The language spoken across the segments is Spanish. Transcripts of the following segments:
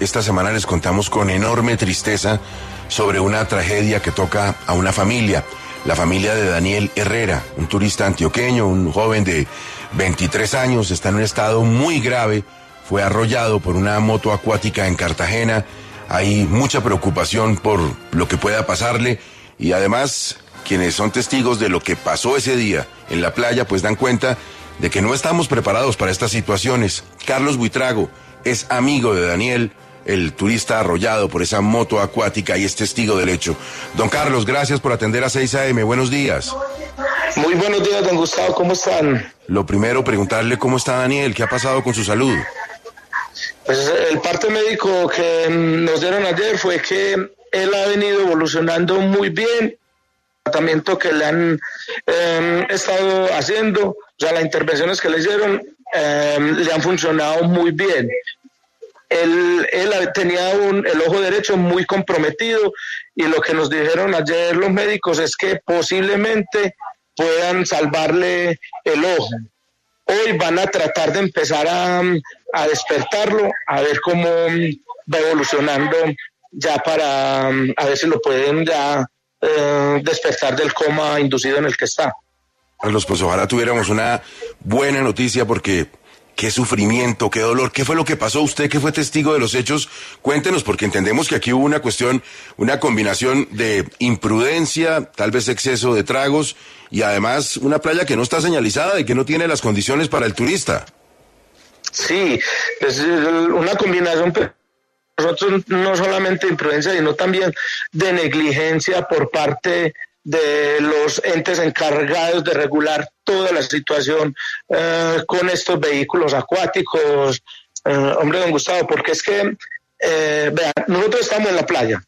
Esta semana les contamos con enorme tristeza sobre una tragedia que toca a una familia, la familia de Daniel Herrera, un turista antioqueño, un joven de 23 años, está en un estado muy grave, fue arrollado por una moto acuática en Cartagena, hay mucha preocupación por lo que pueda pasarle y además quienes son testigos de lo que pasó ese día en la playa pues dan cuenta de que no estamos preparados para estas situaciones. Carlos Buitrago, es amigo de Daniel, el turista arrollado por esa moto acuática y es testigo del hecho. Don Carlos, gracias por atender a 6 AM. Buenos días. Muy buenos días, don Gustavo. ¿Cómo están? Lo primero, preguntarle cómo está Daniel, qué ha pasado con su salud. Pues el parte médico que nos dieron ayer fue que él ha venido evolucionando muy bien. El tratamiento que le han eh, estado haciendo, o sea, las intervenciones que le hicieron, Em, le han funcionado muy bien. Él, tenía un, el ojo derecho muy comprometido y lo que nos dijeron ayer los médicos es que posiblemente puedan salvarle el ojo. Hoy van a tratar de empezar a, a despertarlo, a ver cómo va evolucionando ya para a ver si lo pueden ya eh, despertar del coma inducido en el que está. Carlos, pues ojalá tuviéramos una buena noticia porque qué sufrimiento, qué dolor, qué fue lo que pasó usted que fue testigo de los hechos. Cuéntenos porque entendemos que aquí hubo una cuestión, una combinación de imprudencia, tal vez exceso de tragos y además una playa que no está señalizada y que no tiene las condiciones para el turista. Sí, es una combinación nosotros no solamente de imprudencia, sino también de negligencia por parte de los entes encargados de regular toda la situación eh, con estos vehículos acuáticos. Eh, hombre, don Gustavo, porque es que, eh, vean, nosotros estamos en la playa.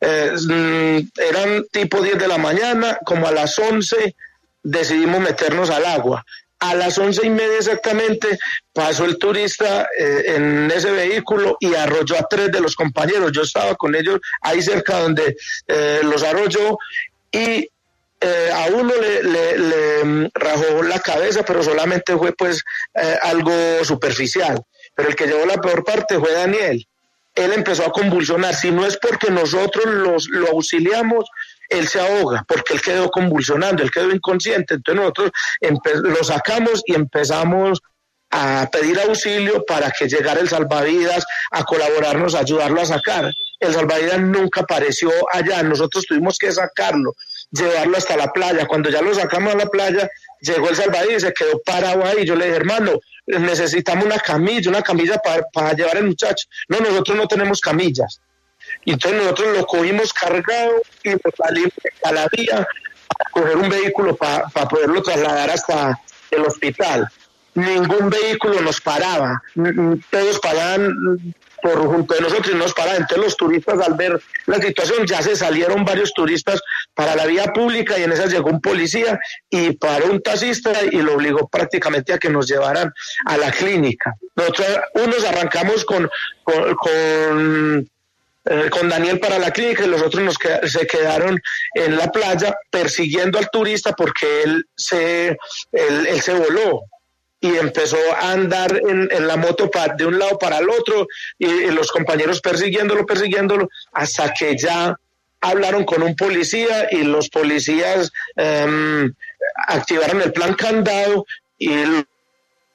Mm, eran tipo 10 de la mañana, como a las 11 decidimos meternos al agua. A las once y media exactamente pasó el turista en ese vehículo y arrolló a tres de los compañeros. Yo estaba con ellos ahí cerca donde los arrolló y eh, a uno le, le, mm, rajó la cabeza, pero solamente fue pues eh, algo superficial. Pero el que llevó la peor parte fue Daniel. Él empezó a convulsionar. Si no es porque nosotros los, lo auxiliamos, él se ahoga, porque él quedó convulsionando, él quedó inconsciente. Entonces nosotros lo sacamos y empezamos a pedir auxilio para que llegara el salvavidas a colaborarnos, a ayudarlo a sacar. El salvavidas nunca apareció allá, nosotros tuvimos que sacarlo, llevarlo hasta la playa. Cuando ya lo sacamos a la playa, llegó el salvavidas y se quedó parado ahí. Yo le dije, hermano, necesitamos una camilla, una camilla para, llevar al muchacho. No, nosotros no tenemos camillas. Entonces nosotros lo cogimos cargado y nos salimos a la vía a coger un vehículo para poderlo trasladar hasta el hospital ningún vehículo nos paraba, todos paraban por junto de nosotros y nos paraban. Entonces los turistas al ver la situación ya se salieron varios turistas para la vía pública y en esa llegó un policía y paró un taxista y lo obligó prácticamente a que nos llevaran a la clínica. Nosotros unos arrancamos con, con, eh, Daniel para la clínica y los otros nos se quedaron en la playa persiguiendo al turista porque él se, él se voló y empezó a andar en, la moto de un lado para el otro y, los compañeros persiguiéndolo, persiguiéndolo, hasta que ya hablaron con un policía y los policías em, activaron el plan candado y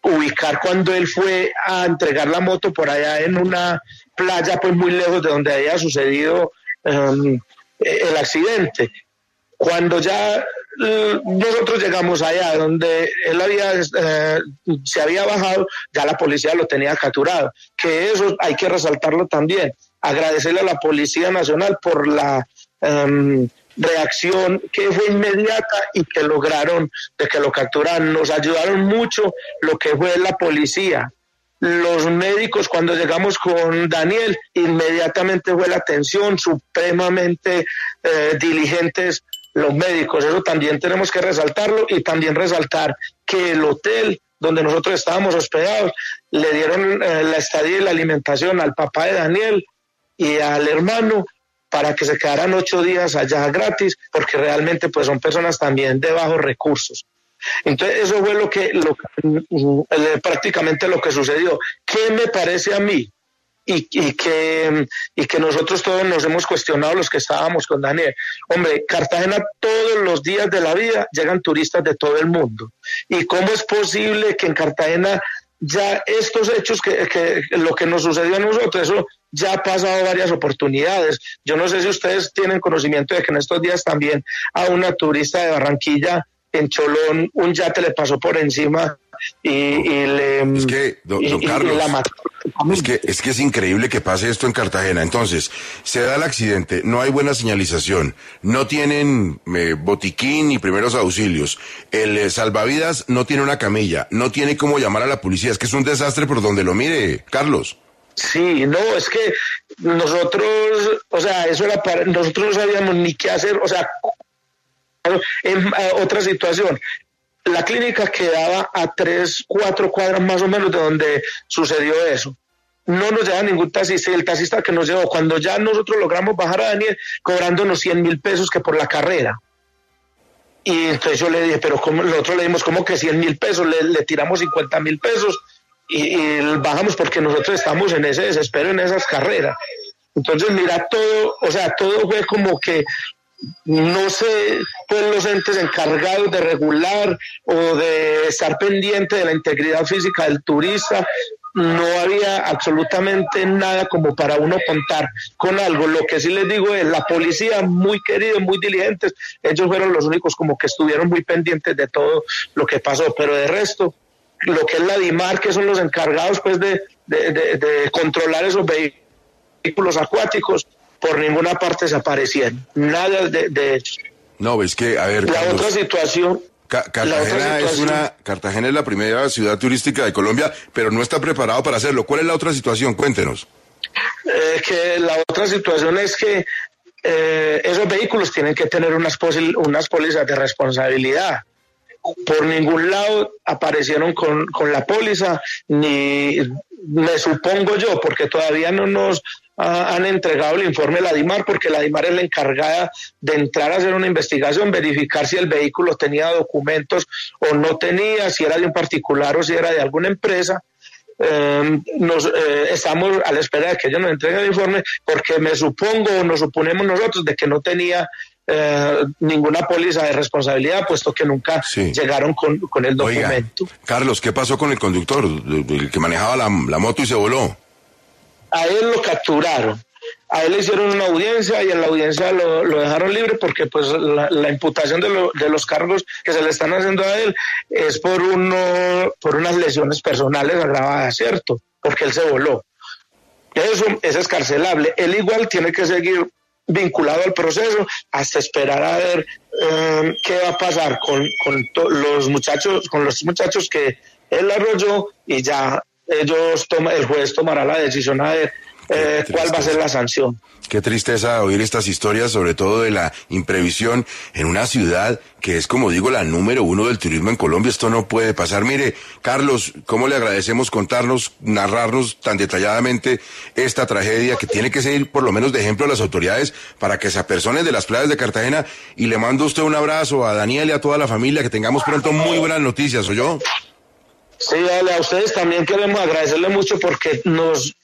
ubicar cuando él fue a entregar la moto por allá en una playa pues muy lejos de donde había sucedido em, el accidente. Cuando ya nosotros llegamos allá donde él había eh, se había bajado, ya la policía lo tenía capturado. Que eso hay que resaltarlo también. Agradecerle a la Policía Nacional por la em, reacción que fue inmediata y que lograron de que lo capturaran. Nos ayudaron mucho lo que fue la policía, los médicos cuando llegamos con Daniel, inmediatamente fue la atención supremamente eh, diligentes los médicos. Eso también tenemos que resaltarlo y también resaltar que el hotel donde nosotros estábamos hospedados, le dieron eh, la estadía y la alimentación al papá de Daniel y al hermano para que se quedaran ocho días allá gratis, porque realmente pues son personas también de bajos recursos. Entonces eso fue lo que, lo, eh, prácticamente lo que sucedió. ¿Qué me parece a mí? Y, y, que, y que nosotros todos nos hemos cuestionado los que estábamos con Daniel. Hombre, Cartagena todos los días de la vida llegan turistas de todo el mundo. ¿Y cómo es posible que en Cartagena ya estos hechos, que, que lo que nos sucedió a nosotros, eso ya ha pasado varias oportunidades. Yo no sé si ustedes tienen conocimiento de que en estos días también a una turista de Barranquilla en Cholón un yate le pasó por encima y, le es que don, Carlos es que es que es increíble que pase esto en Cartagena. Entonces se da el accidente no hay buena señalización no tienen eh, botiquín ni primeros auxilios el eh, salvavidas no tiene una camilla no tiene cómo llamar a la policía es que es un desastre por donde lo mire Carlos. Sí, no, es que nosotros, o sea, eso era para, nosotros no sabíamos ni qué hacer, o sea, en eh, otra situación, la clínica quedaba a tres, cuatro cuadras más o menos de donde sucedió eso. No nos lleva ningún taxista el taxista que nos llevó, cuando ya nosotros logramos bajar a Daniel, cobrándonos 100 mil pesos que por la carrera. Y entonces yo le dije, pero nosotros le dimos como que 100 mil pesos, le, tiramos 50 mil pesos y, y, bajamos porque nosotros estamos en ese desespero, en esas carreras. Entonces, mira, todo, o sea, todo fue como que no sé, pues los entes encargados de regular o de estar pendiente de la integridad física del turista, no había absolutamente nada como para uno contar con algo. Lo que sí les digo es, la policía muy querida, muy diligentes, ellos fueron los únicos como que estuvieron muy pendientes de todo lo que pasó, pero de resto, lo que es la DIMAR, que son los encargados pues de, de, de controlar esos vehículos acuáticos, por ninguna parte se aparecían, nada de, de hecho. No, es que, a ver. La otra situación. Cartagena es una Cartagena es la primera ciudad turística de Colombia, pero no está preparado para hacerlo. ¿Cuál es la otra situación? Cuéntenos. Eh, que la otra situación es que eh, esos vehículos tienen que tener unas, unas pólizas de responsabilidad. Por ningún lado aparecieron con, con la póliza, ni me supongo yo, porque todavía no nos han entregado el informe a la DIMAR porque la DIMAR es la encargada de entrar a hacer una investigación, verificar si el vehículo tenía documentos o no tenía, si era de un particular o si era de alguna empresa. Em, nos eh, estamos a la espera de que ellos nos entreguen el informe porque me supongo o nos suponemos nosotros de que no tenía eh, ninguna póliza de responsabilidad, puesto que nunca llegaron con, el documento. Carlos, ¿qué pasó con el conductor, el que manejaba la moto y se voló? A él lo capturaron. A él le hicieron una audiencia y en la audiencia lo, dejaron libre porque pues la, imputación de, de, los cargos que se le están haciendo a él es por uno por unas lesiones personales agravadas, ¿cierto? Porque él se voló. Eso es escarcelable. Él igual tiene que seguir vinculado al proceso hasta esperar a ver eh, qué va a pasar con, con los muchachos, con los muchachos que él arrolló y ya ellos toma, el juez tomará la decisión a ver eh, cuál va a ser la sanción. Qué tristeza oír estas historias, sobre todo de la imprevisión en una ciudad que es, como digo, la número uno del turismo en Colombia. Esto no puede pasar. Mire, Carlos, ¿cómo le agradecemos contarnos, narrarnos tan detalladamente esta tragedia que tiene que ser por lo menos de ejemplo a las autoridades para que se apersonen de las playas de Cartagena? Y le mando a usted un abrazo a Daniel y a toda la familia, que tengamos pronto muy buenas noticias, ¿o yo? Sí, dale, a ustedes también queremos agradecerle mucho porque nos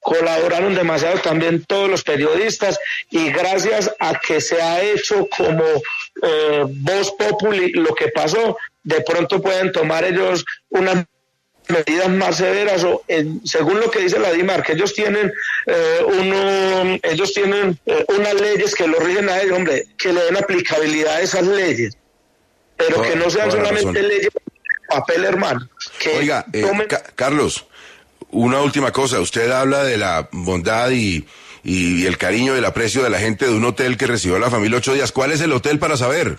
colaboraron demasiado también todos los periodistas y gracias a que se ha hecho como eh, voz populi lo que pasó, de pronto pueden tomar ellos unas medidas más severas o según lo que dice la DIMAR que ellos tienen eh, uno, ellos tienen eh, unas leyes que lo rigen a ellos, hombre, que le den aplicabilidad a esas leyes, pero que no sean solamente leyes papel, hermano. Oiga, eh, Carlos, una última cosa. Usted habla de la bondad y, y, el cariño y el aprecio de la gente de un hotel que recibió a la familia ocho días. ¿Cuál es el hotel para saber?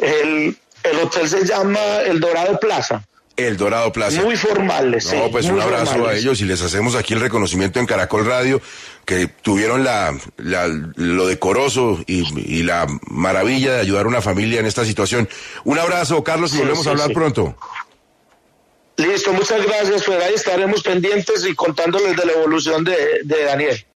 El, el hotel se llama El Dorado Plaza. El Dorado Plaza. Muy formales. No, sí, pues un abrazo a ellos y les hacemos aquí el reconocimiento en Caracol Radio, que tuvieron la, la- lo decoroso y, y la maravilla de ayudar a una familia en esta situación. Un abrazo, Carlos, y volvemos sí, a hablar sí. pronto. Listo, muchas gracias. Ahí estaremos pendientes y contándoles de la evolución de, de Daniel.